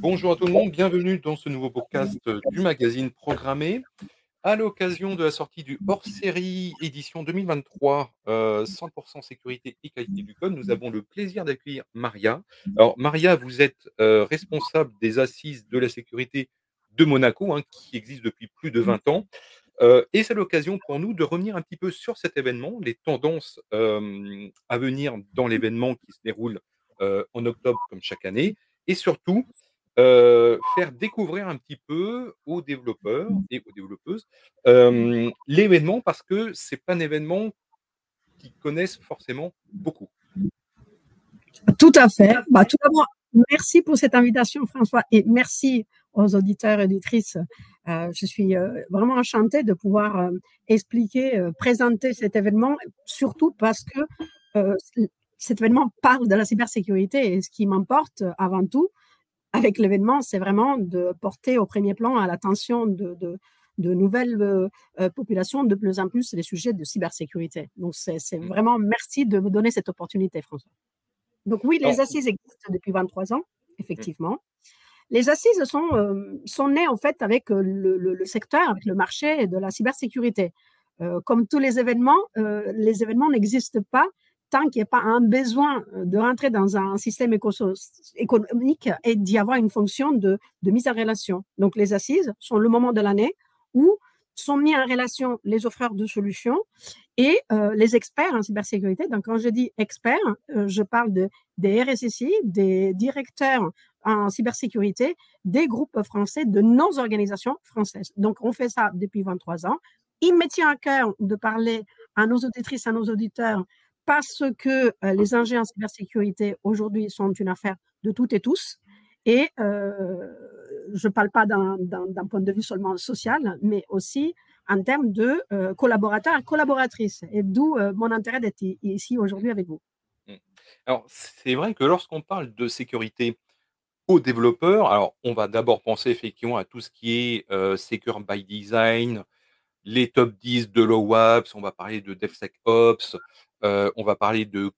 Bonjour à tout le monde, bienvenue dans ce nouveau podcast du magazine Programmé. À l'occasion de la sortie du hors-série édition 2023, 100% sécurité et qualité du code, nous avons le plaisir d'accueillir Maria. Alors Maria, vous êtes responsable des assises de la sécurité de Monaco, hein, qui existe depuis plus de 20 ans. et c'est l'occasion pour nous de revenir un petit peu sur cet événement, les tendances à venir dans l'événement qui se déroule en octobre comme chaque année, et surtout faire découvrir un petit peu aux développeurs et aux développeuses l'événement parce que c'est pas un événement qu'ils connaissent forcément beaucoup. Tout à fait. Bah, tout d'abord, merci pour cette invitation, François, et merci aux auditeurs et auditrices. je suis vraiment enchantée de pouvoir expliquer, présenter cet événement, surtout parce que cet événement parle de la cybersécurité et ce qui m'importe avant tout, avec l'événement, c'est vraiment de porter au premier plan à l'attention de, de, nouvelles euh, euh, populations de plus en plus les sujets de cybersécurité. Donc, c'est mmh. vraiment merci de me donner cette opportunité, François. Donc, oui, les assises existent depuis 23 ans, effectivement. Les assises sont, euh, sont nées en fait avec le, le, secteur, avec le marché de la cybersécurité. comme tous les événements, les événements n'existent pas tant qu'il n'y a pas un besoin euh, de rentrer dans un système économique et d'y avoir une fonction de, mise en relation. Donc, les assises sont le moment de l'année où sont mis en relation les offreurs de solutions et euh, les experts en cybersécurité. Donc, quand je dis experts, euh, je parle de, des RSSI, des directeurs en cybersécurité, des groupes français, de nos organisations françaises. Donc, on fait ça depuis 23 ans. Il me tient à cœur de parler à nos auditrices, à nos auditeurs parce que les ingénieurs en cybersécurité aujourd'hui sont une affaire de toutes et tous. Et je ne parle pas d'un point de vue seulement social, mais aussi en termes de collaborateurs et collaboratrices. Et d'où mon intérêt d'être ici aujourd'hui avec vous. Mmh. Alors, c'est vrai que lorsqu'on parle de sécurité aux développeurs, alors on va d'abord penser effectivement à tout ce qui est Secure by Design, les top 10 de l'OWASP, on va parler de DevSecOps, euh, on va parler de,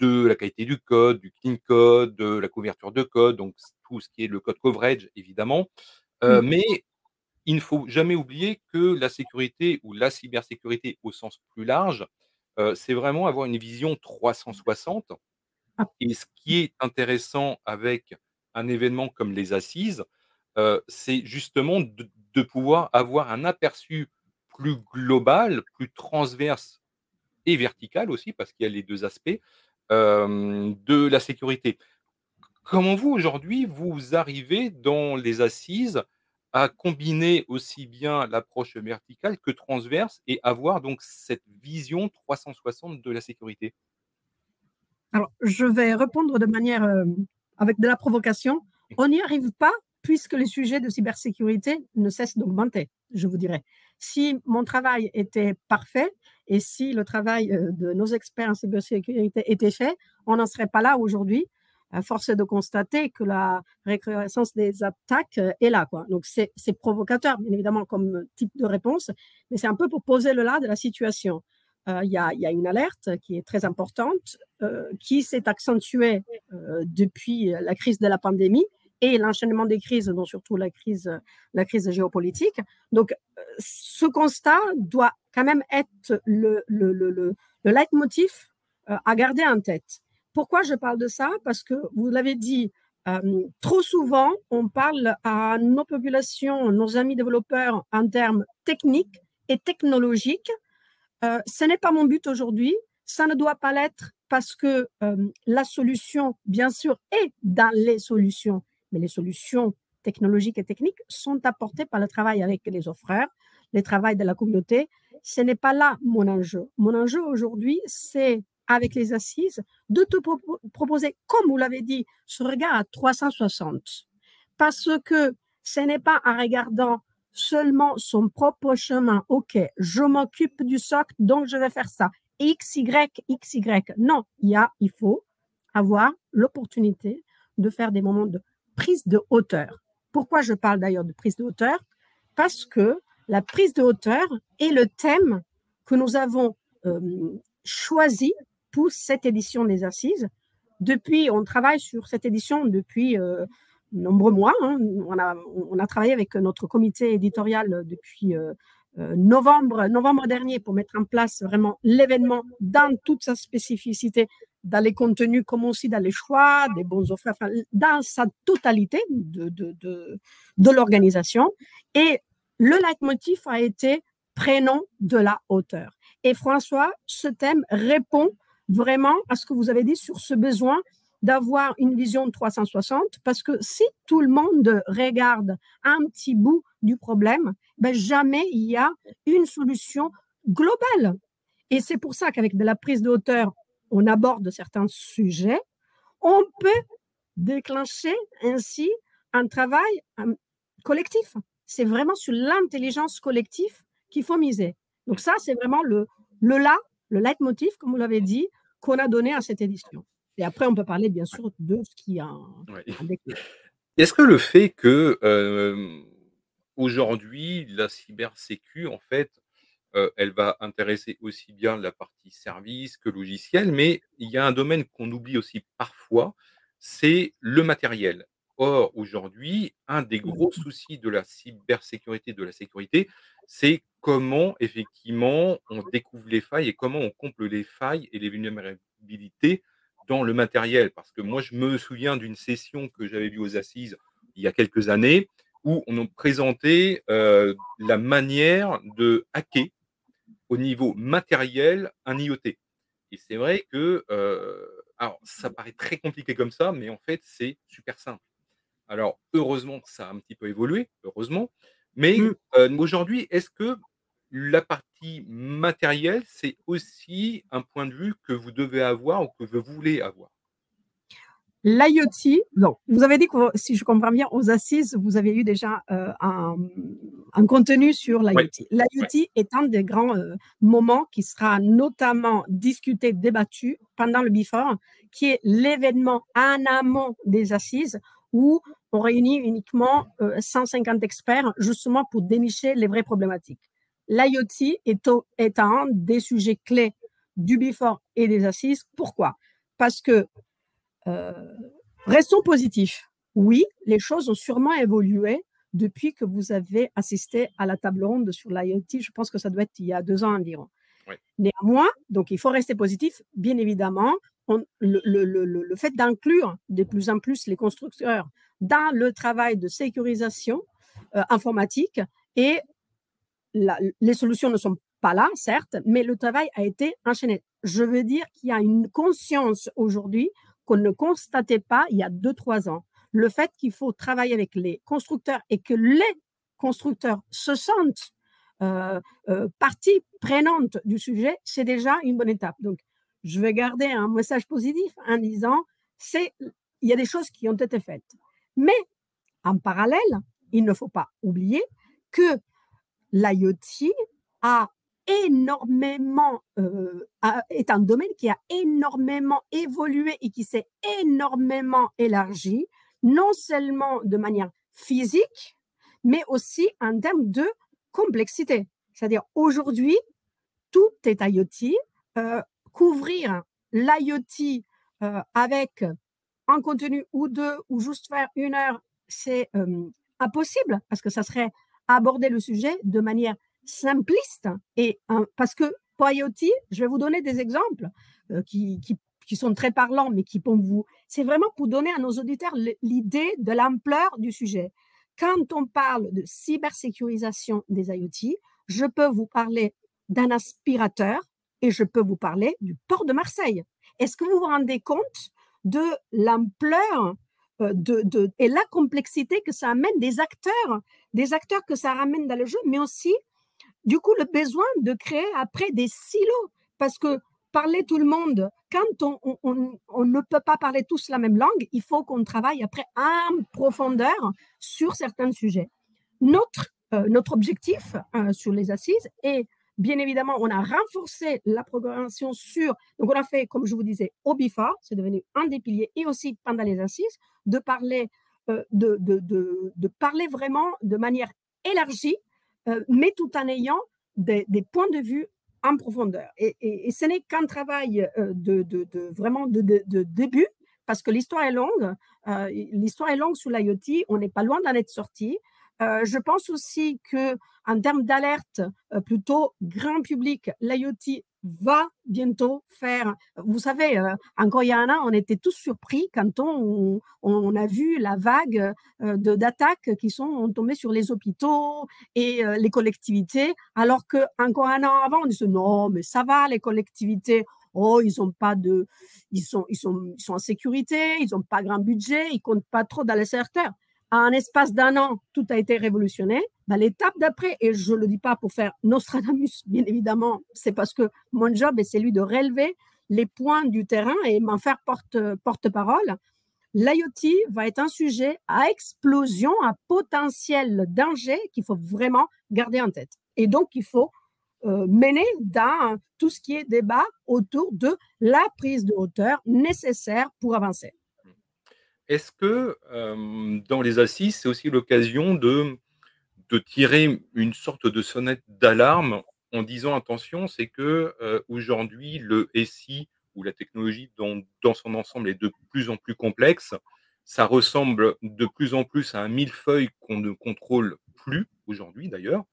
de la qualité du code, du clean code, de la couverture de code, donc tout ce qui est le code coverage, évidemment. Euh, mmh. Mais il ne faut jamais oublier que la sécurité ou la cybersécurité au sens plus large, euh, c'est vraiment avoir une vision 360. Ah. Et ce qui est intéressant avec un événement comme les assises, c'est justement de, de, pouvoir avoir un aperçu plus global, plus transverse et verticale aussi, parce qu'il y a les deux aspects, de la sécurité. Comment vous, aujourd'hui, vous arrivez dans les assises à combiner aussi bien l'approche verticale que transverse et avoir donc cette vision 360 de la sécurité? Alors, je vais répondre de manière avec de la provocation. Mmh. On n'y arrive pas puisque les sujets de cybersécurité ne cessent d'augmenter, je vous dirais. Si mon travail était parfait et si le travail euh, de nos experts en cybersécurité était fait, on n'en serait pas là aujourd'hui. Force de constater que la recrudescence des attaques euh, est là. Quoi. Donc, c'est provocateur, bien évidemment, comme type de réponse, mais c'est un peu pour poser le là de la situation. Euh, il y, a, une alerte qui est très importante, qui s'est accentuée depuis la crise de la pandémie et l'enchaînement des crises, dont surtout la crise, la crise géopolitique. Donc, euh, ce constat doit quand même être le, le, le, le, leitmotiv euh, à garder en tête. Pourquoi je parle de ça? Parce que vous l'avez dit, euh, trop souvent, on parle à nos populations, nos amis développeurs en termes techniques et technologiques. ce n'est pas mon but aujourd'hui. Ça ne doit pas l'être parce que la solution, bien sûr, est dans les solutions mais les solutions technologiques et techniques sont apportées par le travail avec les offreurs, le travail de la communauté. Ce n'est pas là mon enjeu. Mon enjeu aujourd'hui, c'est avec les assises de te proposer, comme vous l'avez dit, ce regard à 360. Parce que ce n'est pas en regardant seulement son propre chemin. OK, je m'occupe du socle, donc je vais faire ça. X, Y, X, Y. Non, il y a, il faut avoir l'opportunité de faire des moments de prise de hauteur. Pourquoi je parle d'ailleurs de prise de hauteur? Parce que la prise de hauteur est le thème que nous avons euh, choisi pour cette édition des assises, depuis, on travaille sur cette édition depuis de nombreux mois. Hein. On, a, travaillé avec notre comité éditorial depuis novembre, novembre dernier pour mettre en place vraiment l'événement dans toute sa spécificité, dans les contenus comme aussi dans les choix des bons offres, dans sa totalité de, de, de, de l'organisation. Et le leitmotiv a été prénom de la hauteur. Et François, ce thème répond vraiment à ce que vous avez dit sur ce besoin d'avoir une vision 360, parce que si tout le monde regarde un petit bout du problème, ben jamais il y a une solution globale. Et c'est pour ça qu'avec de la prise de hauteur, on aborde certains sujets. On peut déclencher ainsi un travail collectif. C'est vraiment sur l'intelligence collective qu'il faut miser. Donc ça, c'est vraiment le, le là, le leitmotiv, comme vous l'avez dit, qu'on a donné à cette édition. Et après, on peut parler bien sûr de ce qui a. Est-ce que le fait que euh, aujourd'hui la cybersécu, en fait, euh, elle va intéresser aussi bien la partie service que logiciel, mais il y a un domaine qu'on oublie aussi parfois, c'est le matériel. Or, aujourd'hui, un des gros soucis de la cybersécurité, de la sécurité, c'est comment effectivement on découvre les failles et comment on comble les failles et les vulnérabilités dans le matériel. Parce que moi, je me souviens d'une session que j'avais vue aux assises il y a quelques années où on nous présentait euh, la manière de hacker au niveau matériel un IoT. Et c'est vrai que euh, alors, ça paraît très compliqué comme ça, mais en fait, c'est super simple. Alors, heureusement, ça a un petit peu évolué, heureusement. Mais mmh. euh, aujourd'hui, est-ce que la partie matérielle, c'est aussi un point de vue que vous devez avoir ou que vous voulez avoir? L'IoT, vous avez dit que si je comprends bien, aux assises, vous avez eu déjà euh, un, contenu sur l'IoT. L'IoT est un des grands euh, moments qui sera notamment discuté, débattu pendant le BIFOR, qui est l'événement en amont des assises où on réunit uniquement 150 euh, experts justement pour dénicher les vraies problématiques. L'IoT est, est un des sujets clés du BIFOR et des assises. Pourquoi? Parce que, euh, restons positifs. Oui, les choses ont sûrement évolué depuis que vous avez assisté à la table ronde sur l'IoT. Je pense que ça doit être il y a deux ans environ. Néanmoins, donc il faut rester positif. Bien évidemment, le, fait d'inclure de plus en plus les constructeurs dans le travail de sécurisation euh, informatique et les solutions ne sont pas là, certes, mais le travail a été enchaîné. Je veux dire qu'il y a une conscience aujourd'hui qu'on ne constatait pas il y a deux, trois ans. Le fait qu'il faut travailler avec les constructeurs et que les constructeurs se sentent euh, euh, partie prenante du sujet, c'est déjà une bonne étape. Donc, je vais garder un message positif en disant, c'est, il y a des choses qui ont été faites. Mais en parallèle, il ne faut pas oublier que l'IoT a énormément, euh, est un domaine qui a énormément évolué et qui s'est énormément élargi, non seulement de manière physique, mais aussi en termes de complexité. C'est-à-dire aujourd'hui, tout est IoT. Euh, couvrir l'IoT euh, avec un contenu ou deux ou juste faire une heure, c'est euh, impossible parce que ça serait aborder le sujet de manière simpliste et parce que pour IoT, je vais vous donner des exemples qui, qui, qui, sont très parlants, mais qui pour vous, c'est vraiment pour donner à nos auditeurs l'idée de l'ampleur du sujet. Quand on parle de cybersécurisation des IoT, je peux vous parler d'un aspirateur et je peux vous parler du port de Marseille. Est-ce que vous vous rendez compte de l'ampleur euh, de, et la complexité que ça amène des acteurs, des acteurs que ça ramène dans le jeu, mais aussi, du coup, le besoin de créer après des silos. Parce que parler tout le monde, quand on, on, ne peut pas parler tous la même langue, il faut qu'on travaille après en profondeur sur certains sujets. Notre, euh, notre objectif euh, sur les assises est, bien évidemment, on a renforcé la programmation sur, donc on a fait, comme je vous disais, au BIFA, c'est devenu un des piliers, et aussi pendant les assises, de parler, euh, de, de, de, parler vraiment de manière élargie, mais tout en ayant des, points de vue en profondeur. Et, ce n'est qu'un travail euh, de, vraiment de, début, parce que l'histoire est longue. Euh, l'histoire est longue sur l'IoT. On n'est pas loin d'en être sorti. Euh, je pense aussi que en termes d'alerte, euh, plutôt grand public, l'IoT va bientôt faire. Vous savez, encore il y a un an, on était tous surpris quand on, a vu la vague de d'attaques qui sont tombées sur les hôpitaux et les collectivités, alors que encore un an avant, on disait non, mais ça va, les collectivités, oh, ils ont pas de, ils sont, ils sont, ils sont en sécurité, ils n'ont pas grand budget, ils comptent pas trop dans les secteurs. En espace d'un an, tout a été révolutionné. Ben, l'étape d'après, et je ne le dis pas pour faire Nostradamus, bien évidemment, c'est parce que mon job est celui de relever les points du terrain et m'en faire porte, porte-parole. L'IoT va être un sujet à explosion, à potentiel danger qu'il faut vraiment garder en tête. Et donc, il faut euh, mener dans tout ce qui est débat autour de la prise de hauteur nécessaire pour avancer. Est-ce que euh, dans les assises, c'est aussi l'occasion de, de tirer une sorte de sonnette d'alarme en disant attention, c'est que euh, aujourd'hui le SI ou la technologie dans, dans, son ensemble est de plus en plus complexe. Ça ressemble de plus en plus à un millefeuille qu'on ne contrôle plus aujourd'hui d'ailleurs.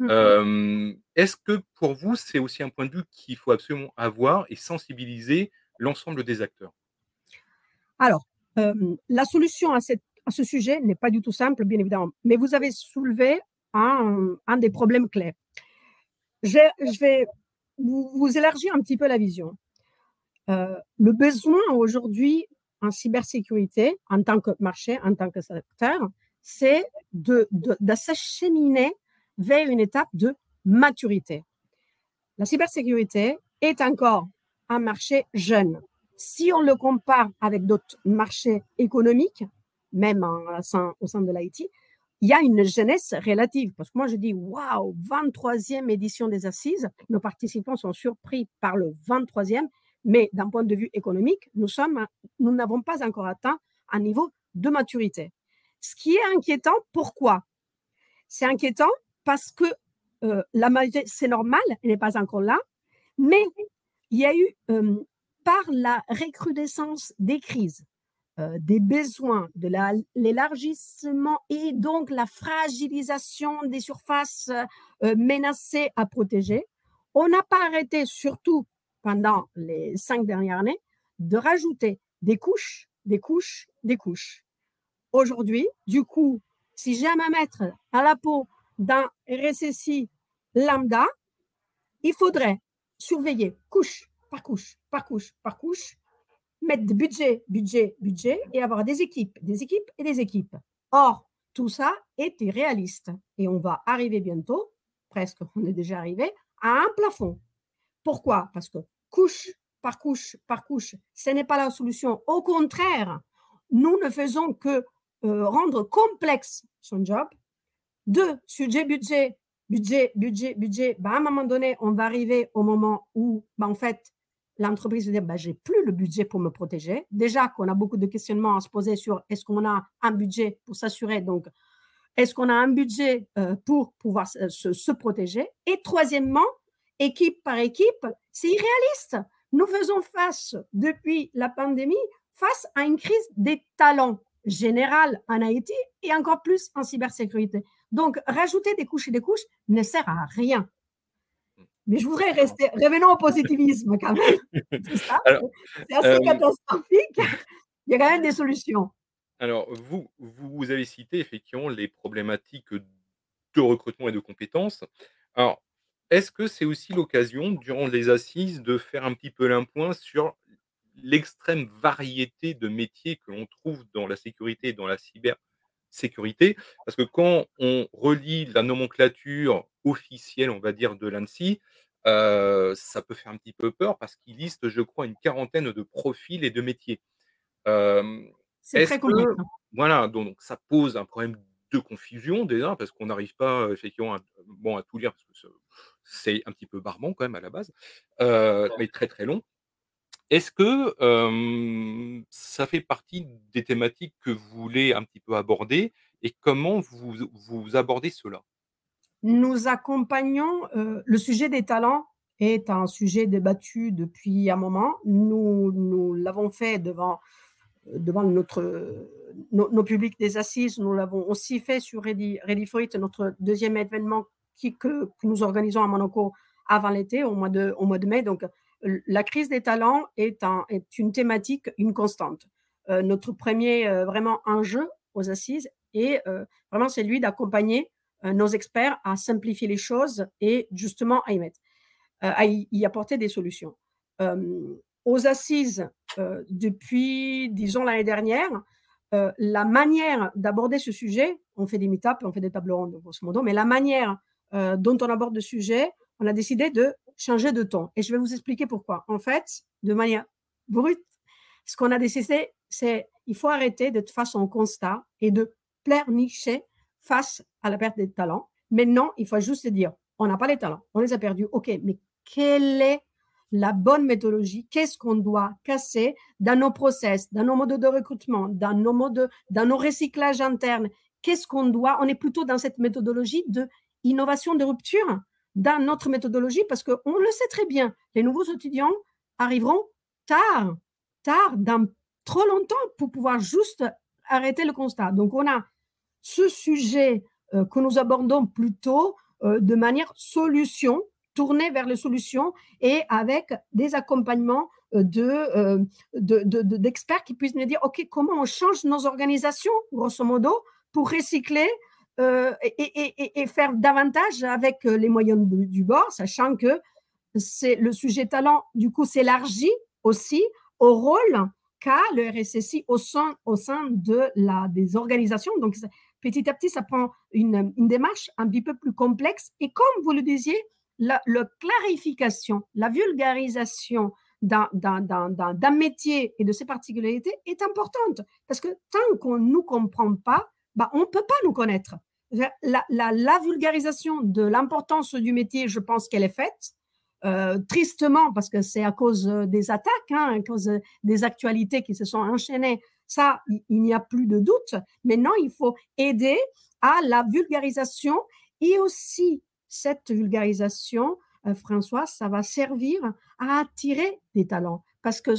Mmh est-ce que pour vous, c'est aussi un point de vue qu'il faut absolument avoir et sensibiliser l'ensemble des acteurs? Alors, la solution à ce sujet n'est pas du tout simple, bien évidemment, mais vous avez soulevé un des problèmes clés. Je vais vous élargir un petit peu la vision. le besoin aujourd'hui en cybersécurité, en tant que marché, en tant que secteur, c'est de de s'acheminer vers une étape de maturité. La cybersécurité est encore un marché jeune. Si on le compare avec d'autres marchés économiques, même au sein de l'IT, il y a une jeunesse relative. Parce que moi, je dis, waouh, 23e édition des assises, nos participants sont surpris par le 23e, mais d'un point de vue économique, nous sommes, nous n'avons pas encore atteint un niveau de maturité. Ce qui est inquiétant, pourquoi? C'est inquiétant parce que euh, la majorité, c'est normal, elle n'est pas encore là, mais il y a eu, euh, par la recrudescence des crises, euh, des besoins, de l'élargissement et donc la fragilisation des surfaces menacées à protéger, on n'a pas arrêté, surtout pendant les cinq dernières années, de rajouter des couches, des couches, des couches. Aujourd'hui, du coup, si j'ai à me mettre à la peau d'un RSSI lambda, il faudrait surveiller couche par couche, par couche, par couche, mettre des budget, budget, budget et avoir des équipes, des équipes et des équipes. Or, tout ça est irréaliste et on va arriver bientôt, presque on est déjà arrivé, à un plafond. Pourquoi? Parce que couche par couche par couche, ce n'est pas la solution. Au contraire, nous ne faisons que euh, rendre complexe son job deux, sujet budget, budget, budget, budget. Bah, à un moment donné, on va arriver au moment où, bah, en fait, l'entreprise dire, bah, j'ai plus le budget pour me protéger. Déjà qu'on a beaucoup de questionnements à se poser sur est-ce qu'on a un budget pour s'assurer, donc est-ce qu'on a un budget euh, pour pouvoir se, protéger? Et troisièmement, équipe par équipe, c'est irréaliste. Nous faisons face, depuis la pandémie, face à une crise des talents générale en IT et encore plus en cybersécurité. Donc, rajouter des couches et des couches ne sert à rien. Mais je voudrais rester, revenons au positivisme quand même. C'est assez euh, catastrophique. Il y a quand même des solutions. Alors, vous, vous avez cité effectivement les problématiques de recrutement et de compétences. Alors, est-ce que c'est aussi l'occasion, durant les assises, de faire un petit peu l'impoint sur l'extrême variété de métiers que l'on trouve dans la sécurité et dans la cybersécurité. Parce que quand on relit la nomenclature officielle, on va dire, de l'ANSI, euh, ça peut faire un petit peu peur parce qu'il liste, je crois, une quarantaine de profils et de métiers. c'est très compliqué. Voilà, donc ça pose un problème de confusion déjà parce qu'on n'arrive pas effectivement à, bon, à tout lire parce que c'est un petit peu barbant quand même à la base, euh, mais très très long. Est-ce que, ça fait partie des thématiques que vous voulez un petit peu aborder et comment vous vous abordez cela? Nous accompagnons, le sujet des talents est un sujet débattu depuis un moment. Nous l'avons fait devant devant notre, nos, publics des assises. Nous l'avons aussi fait sur Ready, for It, notre deuxième événement qui, que, nous organisons à Monaco avant l'été, au, mois de, au mois de mai. Donc, la crise des talents est, un, est une thématique, une constante. notre premier vraiment enjeu aux assises et vraiment c'est lui d'accompagner nos experts à simplifier les choses et justement à y mettre, à y apporter des solutions aux assises depuis, disons, l'année dernière, la manière d'aborder ce sujet, on fait des meet on fait des tables rondes, grosso modo, mais la manière dont on aborde le sujet, on a décidé de changer de ton. Et je vais vous expliquer pourquoi. En fait, de manière brute, ce qu'on a décidé, c'est il faut arrêter d'être face au constat et de pleurnicher face à la perte des talents. Maintenant, il faut juste dire, on n'a pas les talents, on les a perdus. OK, mais quelle est la bonne méthodologie, qu'est-ce qu'on doit casser dans nos process, dans nos modes de recrutement, dans nos modes, dans nos recyclages internes, qu'est-ce qu'on doit, on est plutôt dans cette méthodologie de innovation de rupture dans notre méthodologie parce qu'on le sait très bien, les nouveaux étudiants arriveront tard, tard, dans trop longtemps pour pouvoir juste arrêter le constat. Donc on a ce sujet euh, que nous abordons plutôt euh, de manière solution tourner vers les solutions et avec des accompagnements euh, euh, de, d'experts qui puissent nous dire, OK, comment on change nos organisations, grosso modo, pour recycler euh, et, faire davantage avec les moyens du, bord, sachant que c'est le sujet talent, du coup, s'élargit aussi au rôle qu'a le RSSI au sein, au sein de la, des organisations. Donc, petit à petit, ça prend une, une démarche un petit peu plus complexe. Et comme vous le disiez, la, clarification, la vulgarisation d'un métier et de ses particularités est importante parce que tant qu'on ne nous comprend pas, bah, on ne peut pas nous connaître. La, la, vulgarisation de l'importance du métier, je pense qu'elle est faite. Euh, tristement, parce que c'est à cause des attaques, hein, à cause des actualités qui se sont enchaînées, ça, il n'y a plus de doute. Maintenant, il faut aider à la vulgarisation et aussi cette vulgarisation, euh, François, ça va servir à attirer des talents. Parce que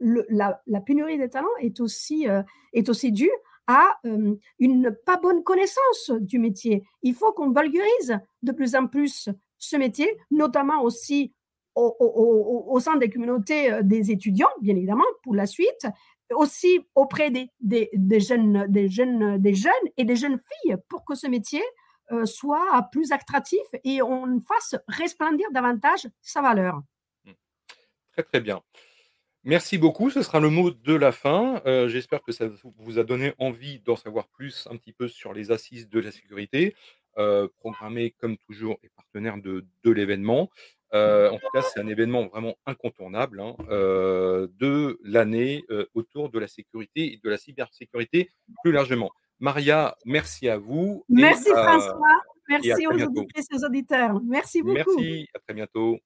la, pénurie des talents est aussi, euh, est aussi due à euh, une pas bonne connaissance du métier. Il faut qu'on vulgarise de plus en plus ce métier, notamment aussi au, sein des communautés des étudiants, bien évidemment, pour la suite, aussi auprès des, des, jeunes, des, jeunes, des jeunes et des jeunes filles, pour que ce métier euh, soit plus attractif et on fasse resplendir davantage sa valeur. Mmh. Très très bien. Merci beaucoup, ce sera le mot de la fin. Euh, j'espère que ça vous a donné envie d'en savoir plus un petit peu sur les assises de la sécurité, euh, programmé comme toujours et partenaire de, l'événement. en tout cas, c'est un événement vraiment incontournable hein, de l'année autour de la sécurité et de la cybersécurité plus largement. Maria, merci à vous. Merci François. Merci aux auditeurs. Merci beaucoup. Merci, à très bientôt.